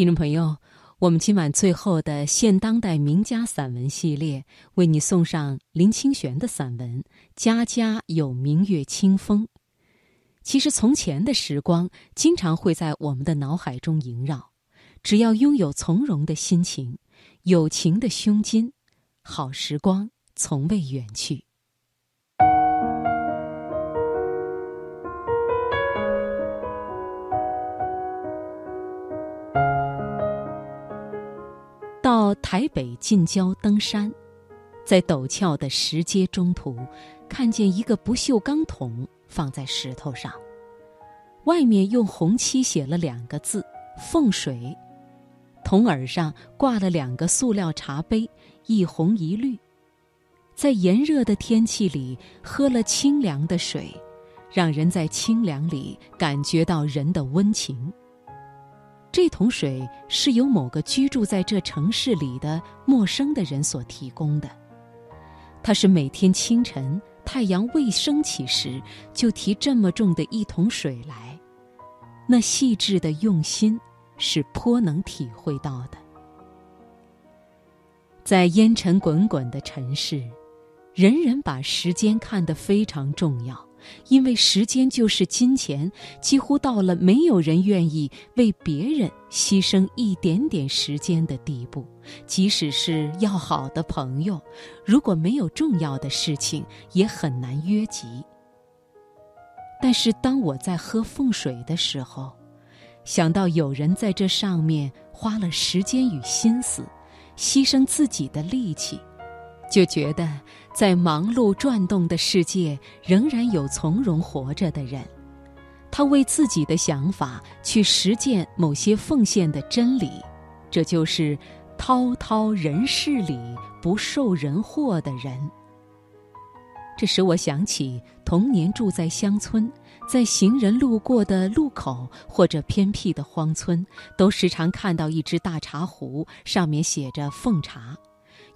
听众朋友，我们今晚最后的现当代名家散文系列，为你送上林清玄的散文《家家有明月清风》。其实，从前的时光经常会在我们的脑海中萦绕，只要拥有从容的心情，友情的胸襟，好时光从未远去。台北近郊登山，在陡峭的石阶中途，看见一个不锈钢桶放在石头上，外面用红漆写了两个字“凤水”，桶耳上挂了两个塑料茶杯，一红一绿。在炎热的天气里喝了清凉的水，让人在清凉里感觉到人的温情。这桶水是由某个居住在这城市里的陌生的人所提供的。他是每天清晨太阳未升起时就提这么重的一桶水来，那细致的用心是颇能体会到的。在烟尘滚滚的城市，人人把时间看得非常重要。因为时间就是金钱，几乎到了没有人愿意为别人牺牲一点点时间的地步。即使是要好的朋友，如果没有重要的事情，也很难约集。但是当我在喝凤水的时候，想到有人在这上面花了时间与心思，牺牲自己的力气。就觉得，在忙碌转动的世界，仍然有从容活着的人。他为自己的想法去实践某些奉献的真理，这就是滔滔人世里不受人祸的人。这使我想起童年住在乡村，在行人路过的路口或者偏僻的荒村，都时常看到一只大茶壶，上面写着“奉茶”。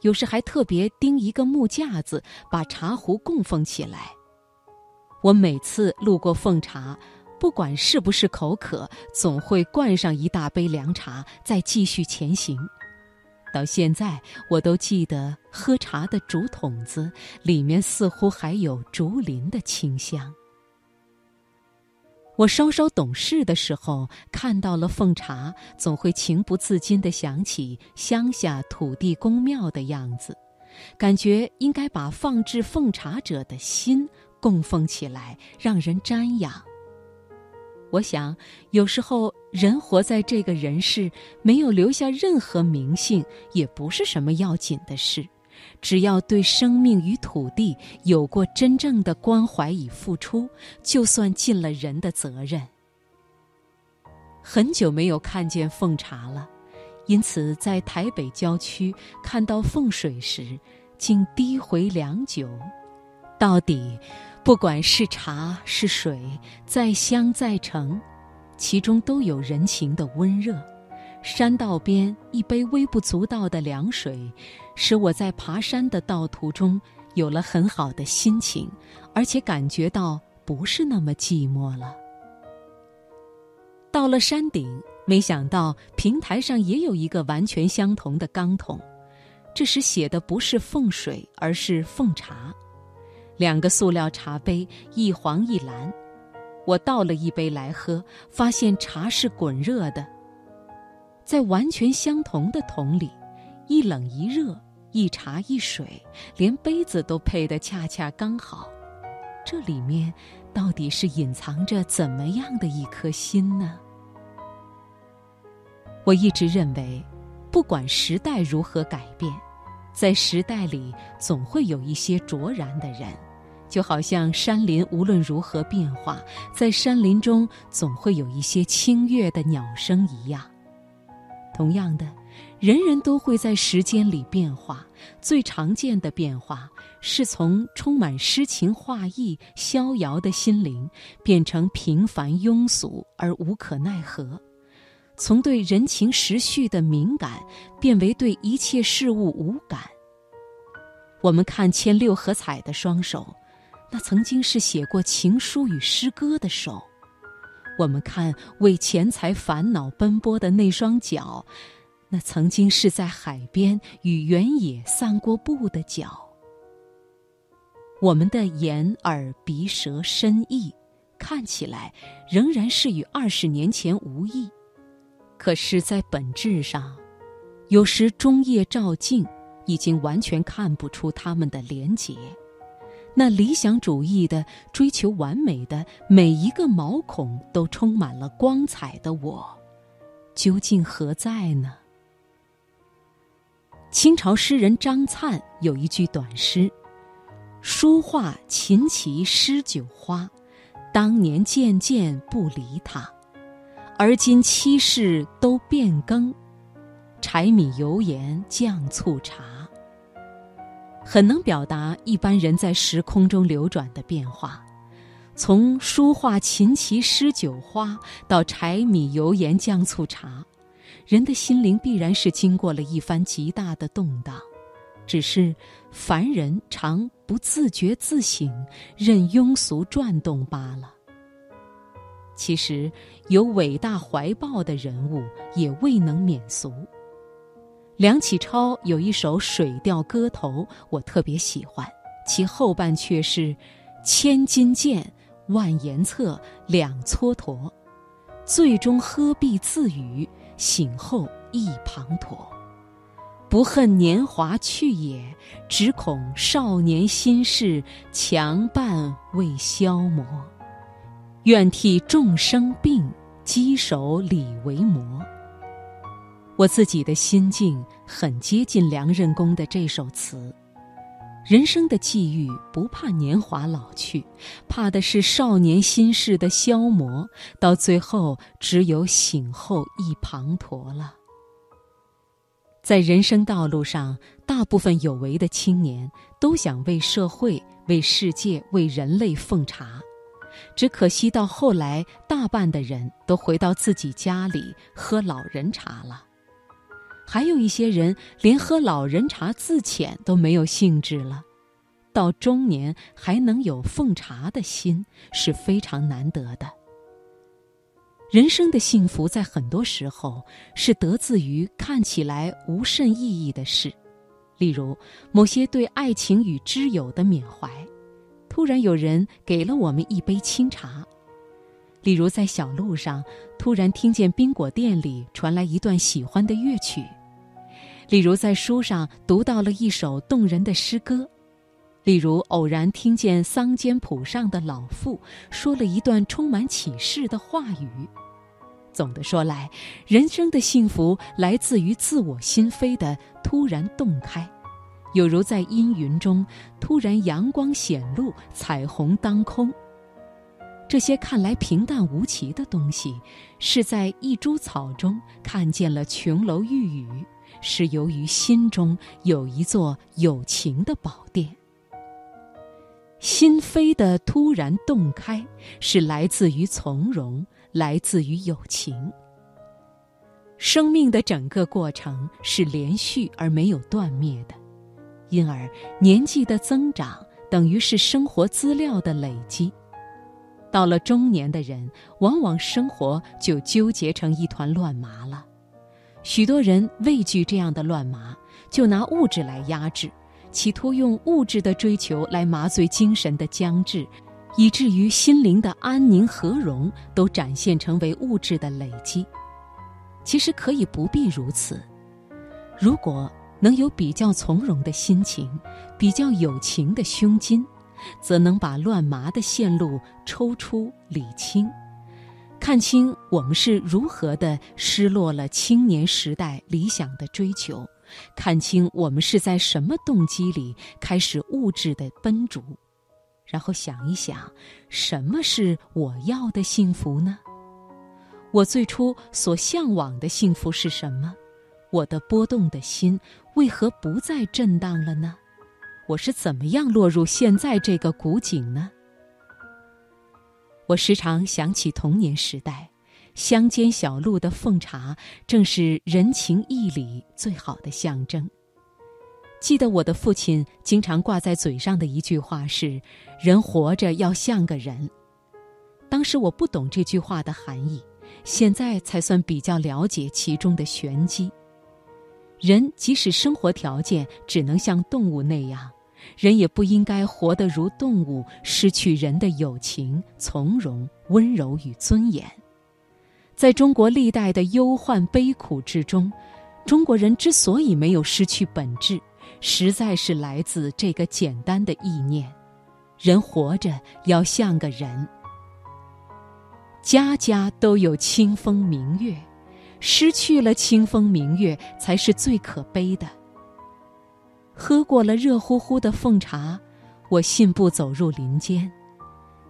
有时还特别钉一个木架子，把茶壶供奉起来。我每次路过奉茶，不管是不是口渴，总会灌上一大杯凉茶，再继续前行。到现在，我都记得喝茶的竹筒子里面似乎还有竹林的清香。我稍稍懂事的时候，看到了奉茶，总会情不自禁地想起乡下土地公庙的样子，感觉应该把放置奉茶者的心供奉起来，让人瞻仰。我想，有时候人活在这个人世，没有留下任何名姓，也不是什么要紧的事。只要对生命与土地有过真正的关怀与付出，就算尽了人的责任。很久没有看见奉茶了，因此在台北郊区看到凤水时，竟低回良久。到底，不管是茶是水，再香再澄，其中都有人情的温热。山道边一杯微不足道的凉水，使我在爬山的道途中有了很好的心情，而且感觉到不是那么寂寞了。到了山顶，没想到平台上也有一个完全相同的钢桶，这时写的不是凤水，而是凤茶。两个塑料茶杯，一黄一蓝。我倒了一杯来喝，发现茶是滚热的。在完全相同的桶里，一冷一热，一茶一水，连杯子都配得恰恰刚好。这里面到底是隐藏着怎么样的一颗心呢？我一直认为，不管时代如何改变，在时代里总会有一些卓然的人，就好像山林无论如何变化，在山林中总会有一些清越的鸟声一样。同样的，人人都会在时间里变化。最常见的变化是从充满诗情画意、逍遥的心灵，变成平凡庸俗而无可奈何；从对人情时序的敏感，变为对一切事物无感。我们看牵六合彩的双手，那曾经是写过情书与诗歌的手。我们看为钱财烦恼奔波的那双脚，那曾经是在海边与原野散过步的脚。我们的眼、耳、鼻、舌、身、意，看起来仍然是与二十年前无异，可是，在本质上，有时中夜照镜，已经完全看不出它们的连结。那理想主义的追求完美的每一个毛孔都充满了光彩的我，究竟何在呢？清朝诗人张粲有一句短诗。书画琴棋诗酒花，当年件件不离他，而今七世都变更，柴米油盐酱醋茶。很能表达一般人在时空中流转的变化，从书画琴棋诗酒花到柴米油盐酱醋茶，人的心灵必然是经过了一番极大的动荡。只是凡人常不自觉自省，任庸俗转动罢了。其实有伟大怀抱的人物也未能免俗。梁启超有一首《水调歌头》，我特别喜欢，其后半阙是：“千金剑，万言策，两蹉跎，最终何必自语，醒后一滂沱。”不恨年华去也，只恐少年心事强伴未消磨。愿替众生病，稽首理为魔。我自己的心境很接近梁任公的这首词。人生的际遇不怕年华老去，怕的是少年心事的消磨，到最后只有醒后一滂沱了。在人生道路上，大部分有为的青年都想为社会、为世界、为人类奉茶，只可惜到后来，大半的人都回到自己家里喝老人茶了。还有一些人连喝老人茶自遣都没有兴致了。到中年还能有奉茶的心，是非常难得的。人生的幸福，在很多时候是得自于看起来无甚意义的事，例如某些对爱情与知友的缅怀，突然有人给了我们一杯清茶；例如在小路上突然听见冰果店里传来一段喜欢的乐曲；例如在书上读到了一首动人的诗歌；例如偶然听见桑间浦上的老妇说了一段充满启示的话语。总的说来，人生的幸福来自于自我心扉的突然洞开，有如在阴云中突然阳光显露，彩虹当空。这些看来平淡无奇的东西，是在一株草中看见了琼楼玉宇，是由于心中有一座有情的宝殿。心扉的突然洞开，是来自于从容。来自于友情。生命的整个过程是连续而没有断灭的，因而年纪的增长等于是生活资料的累积。到了中年的人，往往生活就纠结成一团乱麻了。许多人畏惧这样的乱麻，就拿物质来压制，企图用物质的追求来麻醉精神的僵滞。以至于心灵的安宁和融都展现成为物质的累积，其实可以不必如此。如果能有比较从容的心情，比较有情的胸襟，则能把乱麻的线路抽出理清，看清我们是如何的失落了青年时代理想的追求，看清我们是在什么动机里开始物质的奔逐。然后想一想，什么是我要的幸福呢？我最初所向往的幸福是什么？我的波动的心为何不再震荡了呢？我是怎么样落入现在这个古井呢？我时常想起童年时代，乡间小路的奉茶，正是人情义理最好的象征。记得我的父亲经常挂在嘴上的一句话是：“人活着要像个人。”当时我不懂这句话的含义，现在才算比较了解其中的玄机。人即使生活条件只能像动物那样，人也不应该活得如动物，失去人的友情、从容、温柔与尊严。在中国历代的忧患悲苦之中，中国人之所以没有失去本质，实在是来自这个简单的意念：人活着要像个人。家家都有清风明月，失去了清风明月，才是最可悲的。喝过了热乎乎的凤茶，我信步走入林间。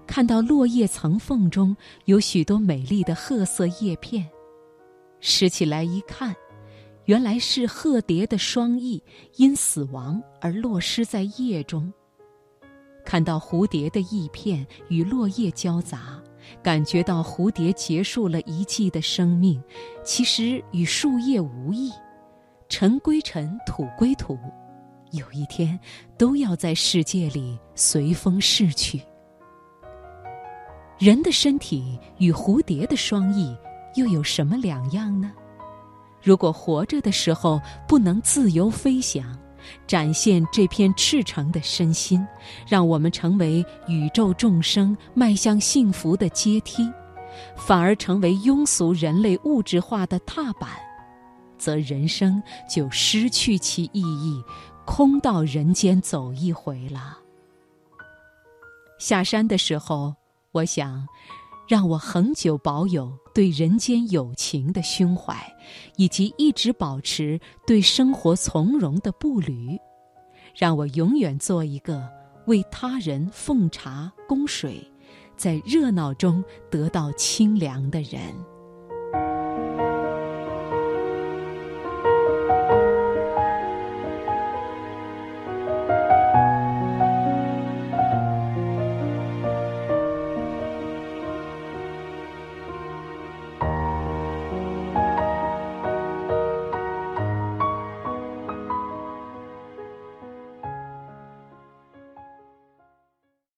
看到落叶层缝中有许多美丽的褐色叶片，拾起来一看，原来是鹤蝶的双翼因死亡而落失在叶中。看到蝴蝶的翼片与落叶交杂，感觉到蝴蝶结束了一季的生命，其实与树叶无异。尘归尘，土归土，有一天都要在世界里随风逝去。人的身体与蝴蝶的双翼又有什么两样呢？如果活着的时候不能自由飞翔，展现这片赤诚的身心，让我们成为宇宙众生迈向幸福的阶梯，反而成为庸俗人类物质化的踏板，则人生就失去其意义，空到人间走一回了。下山的时候。我想，让我恒久保有对人间友情的胸怀，以及一直保持对生活从容的步履，让我永远做一个为他人奉茶供水，在热闹中得到清凉的人。